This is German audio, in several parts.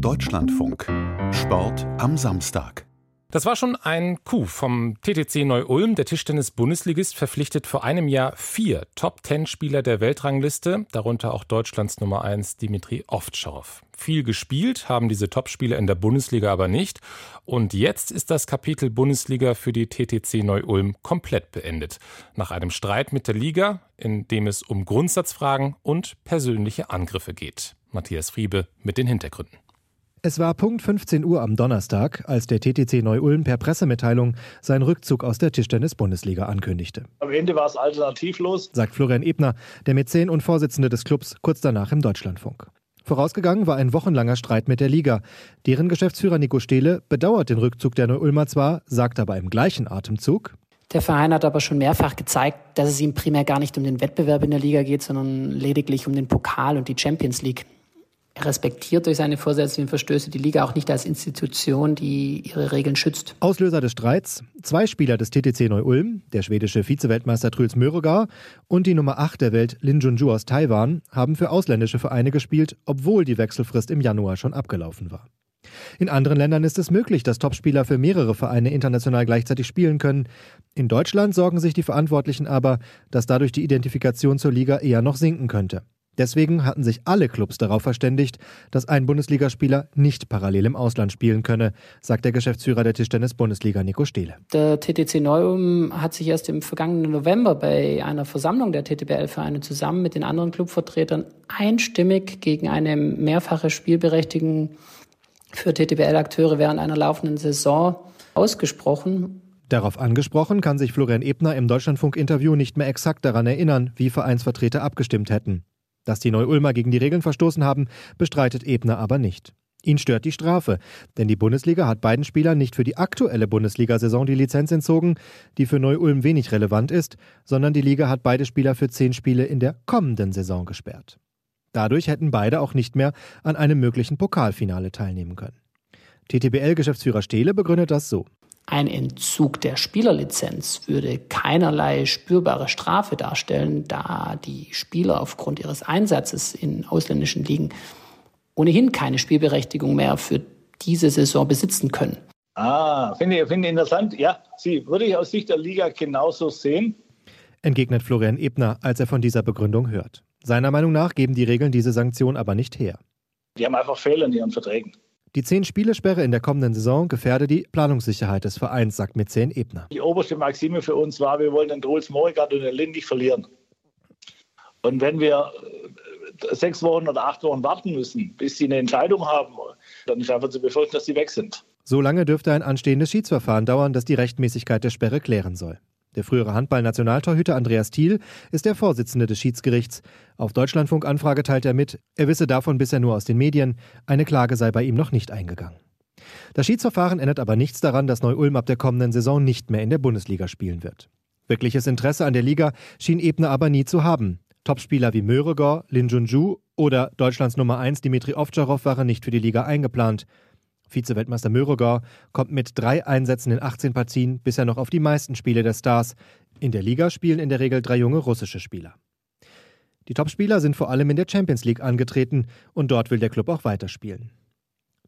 Deutschlandfunk. Sport am Samstag. Das war schon ein Coup vom TTC Neu-Ulm. Der Tischtennis-Bundesligist verpflichtet vor einem Jahr vier Top-Ten-Spieler der Weltrangliste, darunter auch Deutschlands Nummer 1 Dimitri Ovtcharov. Viel gespielt haben diese Top-Spieler in der Bundesliga aber nicht. Und jetzt ist das Kapitel Bundesliga für die TTC Neu-Ulm komplett beendet. Nach einem Streit mit der Liga, in dem es um Grundsatzfragen und persönliche Angriffe geht. Matthias Friebe mit den Hintergründen. Es war Punkt 15 Uhr am Donnerstag, als der TTC Neu-Ulm per Pressemitteilung seinen Rückzug aus der Tischtennis-Bundesliga ankündigte. Am Ende war es alternativlos, sagt Florian Ebner, der Mäzen und Vorsitzende des Clubs, kurz danach im Deutschlandfunk. Vorausgegangen war ein wochenlanger Streit mit der Liga. Deren Geschäftsführer Nico Stehle bedauert den Rückzug der Neu-Ulmer zwar, sagt aber im gleichen Atemzug, der Verein hat aber schon mehrfach gezeigt, dass es ihm primär gar nicht um den Wettbewerb in der Liga geht, sondern lediglich um den Pokal und die Champions League. Er respektiert durch seine vorsätzlichen Verstöße die Liga auch nicht als Institution, die ihre Regeln schützt. Auslöser des Streits: zwei Spieler des TTC Neu-Ulm, der schwedische Vizeweltmeister Truls Möregar und die Nummer 8 der Welt Lin Junju aus Taiwan, haben für ausländische Vereine gespielt, obwohl die Wechselfrist im Januar schon abgelaufen war. In anderen Ländern ist es möglich, dass Topspieler für mehrere Vereine international gleichzeitig spielen können. In Deutschland sorgen sich die Verantwortlichen aber, dass dadurch die Identifikation zur Liga eher noch sinken könnte. Deswegen hatten sich alle Clubs darauf verständigt, dass ein Bundesligaspieler nicht parallel im Ausland spielen könne, sagt der Geschäftsführer der Tischtennis-Bundesliga Nico Stehle. Der TTC Neum hat sich erst im vergangenen November bei einer Versammlung der TTBL-Vereine zusammen mit den anderen Clubvertretern einstimmig gegen eine mehrfache Spielberechtigung für TTBL-Akteure während einer laufenden Saison ausgesprochen. Darauf angesprochen kann sich Florian Ebner im Deutschlandfunk-Interview nicht mehr exakt daran erinnern, wie Vereinsvertreter abgestimmt hätten. Dass die Neu-Ulmer gegen die Regeln verstoßen haben, bestreitet Ebner aber nicht. Ihn stört die Strafe, denn die Bundesliga hat beiden Spielern nicht für die aktuelle Bundesliga-Saison die Lizenz entzogen, die für Neu-Ulm wenig relevant ist, sondern die Liga hat beide Spieler für zehn Spiele in der kommenden Saison gesperrt. Dadurch hätten beide auch nicht mehr an einem möglichen Pokalfinale teilnehmen können. TTBL-Geschäftsführer Stehle begründet das so. Ein Entzug der Spielerlizenz würde keinerlei spürbare Strafe darstellen, da die Spieler aufgrund ihres Einsatzes in ausländischen Ligen ohnehin keine Spielberechtigung mehr für diese Saison besitzen können. Ah, finde ich, finde interessant. Ja, sie würde ich aus Sicht der Liga genauso sehen. Entgegnet Florian Ebner, als er von dieser Begründung hört. Seiner Meinung nach geben die Regeln diese Sanktion aber nicht her. Die haben einfach Fehler in ihren Verträgen. Die Zehn-Spielesperre in der kommenden Saison gefährde die Planungssicherheit des Vereins, sagt Mäzen Ebner. Die oberste Maxime für uns war, wir wollen den Truls Morigard und den Lind nicht verlieren. Und wenn wir äh, sechs Wochen oder acht Wochen warten müssen, bis sie eine Entscheidung haben, dann ist einfach zu befürchten, dass sie weg sind. So lange dürfte ein anstehendes Schiedsverfahren dauern, das die Rechtmäßigkeit der Sperre klären soll. Der frühere Handball-Nationaltorhüter Andreas Thiel ist der Vorsitzende des Schiedsgerichts. Auf Deutschlandfunk-Anfrage teilt er mit, er wisse davon bisher nur aus den Medien, eine Klage sei bei ihm noch nicht eingegangen. Das Schiedsverfahren ändert aber nichts daran, dass Neu-Ulm ab der kommenden Saison nicht mehr in der Bundesliga spielen wird. Wirkliches Interesse an der Liga schien Ebner aber nie zu haben. Topspieler wie Möregor, Lin Junju oder Deutschlands Nummer 1 Dimitri Ovtcharov waren nicht für die Liga eingeplant. Vize-Weltmeister Möregor kommt mit drei Einsätzen in 18 Partien bisher noch auf die meisten Spiele der Stars. In der Liga spielen in der Regel drei junge russische Spieler. Die Topspieler sind vor allem in der Champions League angetreten und dort will der Club auch weiterspielen.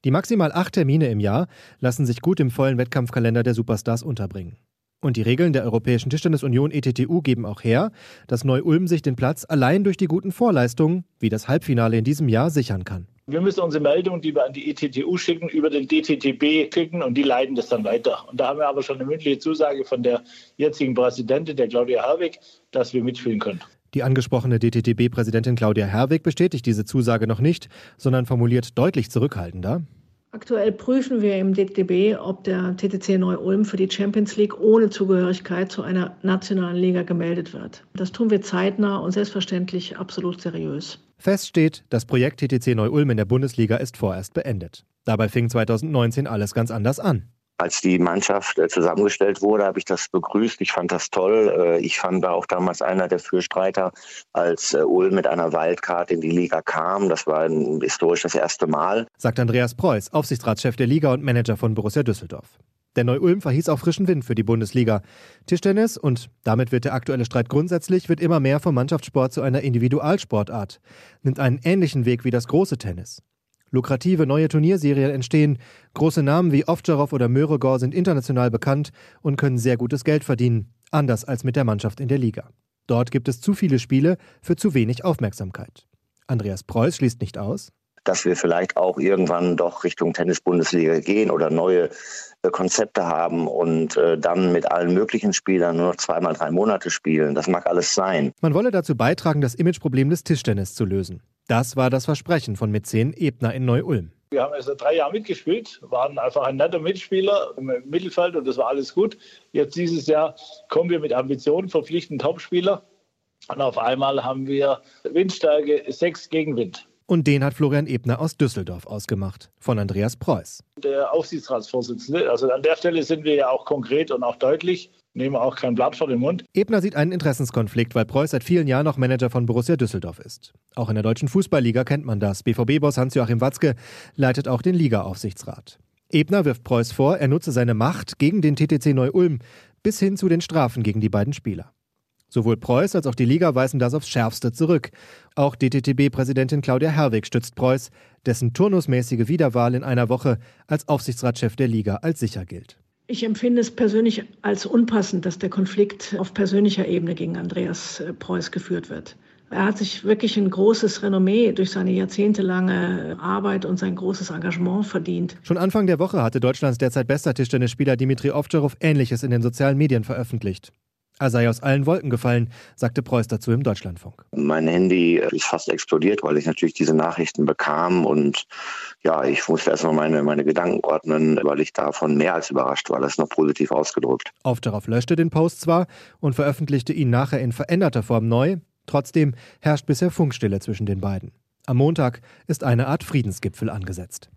Die maximal acht Termine im Jahr lassen sich gut im vollen Wettkampfkalender der Superstars unterbringen. Und die Regeln der Europäischen Tischtennisunion ETTU geben auch her, dass Neu-Ulm sich den Platz allein durch die guten Vorleistungen, wie das Halbfinale in diesem Jahr, sichern kann. Wir müssen unsere Meldung, die wir an die ETTU schicken, über den DTTB schicken und die leiten das dann weiter. Und da haben wir aber schon eine mündliche Zusage von der jetzigen Präsidentin, der Claudia Herwig, dass wir mitspielen können. Die angesprochene DTTB-Präsidentin Claudia Herwig bestätigt diese Zusage noch nicht, sondern formuliert deutlich zurückhaltender. Aktuell prüfen wir im DTB, ob der TTC Neu-Ulm für die Champions League ohne Zugehörigkeit zu einer nationalen Liga gemeldet wird. Das tun wir zeitnah und selbstverständlich absolut seriös. Fest steht, das Projekt TTC Neu-Ulm in der Bundesliga ist vorerst beendet. Dabei fing 2019 alles ganz anders an. Als die Mannschaft äh, zusammengestellt wurde, habe ich das begrüßt. Ich fand das toll. Äh, ich fand war auch damals einer der Fürstreiter, als äh, Ulm mit einer Wildcard in die Liga kam. Das war historisch das erste Mal. Sagt Andreas Preuß, Aufsichtsratschef der Liga und Manager von Borussia Düsseldorf. Der Neu-Ulm verhieß auch frischen Wind für die Bundesliga. Tischtennis, und damit wird der aktuelle Streit grundsätzlich, wird immer mehr vom Mannschaftssport zu einer Individualsportart, nimmt einen ähnlichen Weg wie das große Tennis. Lukrative neue Turnierserien entstehen, große Namen wie Ovtcharov oder Möregor sind international bekannt und können sehr gutes Geld verdienen, anders als mit der Mannschaft in der Liga. Dort gibt es zu viele Spiele für zu wenig Aufmerksamkeit. Andreas Preuß schließt nicht aus, dass wir vielleicht auch irgendwann doch Richtung Tennis-Bundesliga gehen oder neue äh, Konzepte haben und äh, dann mit allen möglichen Spielern nur noch zweimal drei Monate spielen. Das mag alles sein. Man wolle dazu beitragen, das Imageproblem des Tischtennis zu lösen. Das war das Versprechen von Mäzen Ebner in Neu-Ulm. Wir haben also drei Jahre mitgespielt, waren einfach ein netter Mitspieler im Mittelfeld und das war alles gut. Jetzt dieses Jahr kommen wir mit Ambitionen, verpflichten Topspieler und auf einmal haben wir Windstärke 6 gegen Wind. Und den hat Florian Ebner aus Düsseldorf ausgemacht, von Andreas Preuß. Der Aufsichtsratsvorsitzende. Also an der Stelle sind wir ja auch konkret und auch deutlich, nehmen auch kein Blatt vor den Mund. Ebner sieht einen Interessenskonflikt, weil Preuß seit vielen Jahren noch Manager von Borussia Düsseldorf ist. Auch in der deutschen Fußballliga kennt man das. BVB-Boss Hans-Joachim Watzke leitet auch den Liga-Aufsichtsrat. Ebner wirft Preuß vor, er nutze seine Macht gegen den TTC Neu-Ulm bis hin zu den Strafen gegen die beiden Spieler. Sowohl Preuß als auch die Liga weisen das aufs Schärfste zurück. Auch DTTB-Präsidentin Claudia Herwig stützt Preuß, dessen turnusmäßige Wiederwahl in einer Woche als Aufsichtsratschef der Liga als sicher gilt. Ich empfinde es persönlich als unpassend, dass der Konflikt auf persönlicher Ebene gegen Andreas äh, Preuß geführt wird. Er hat sich wirklich ein großes Renommee durch seine jahrzehntelange Arbeit und sein großes Engagement verdient. Schon Anfang der Woche hatte Deutschlands derzeit bester Tischtennisspieler Dimitri Ovtcharov Ähnliches in den sozialen Medien veröffentlicht. Er sei aus allen Wolken gefallen, sagte Preuß dazu im Deutschlandfunk. Mein Handy ist fast explodiert, weil ich natürlich diese Nachrichten bekam und ja, ich musste erstmal meine, meine Gedanken ordnen, weil ich davon mehr als überrascht war. Das ist noch positiv ausgedrückt. Auf darauf löschte den Post zwar und veröffentlichte ihn nachher in veränderter Form neu. Trotzdem herrscht bisher Funkstille zwischen den beiden. Am Montag ist eine Art Friedensgipfel angesetzt.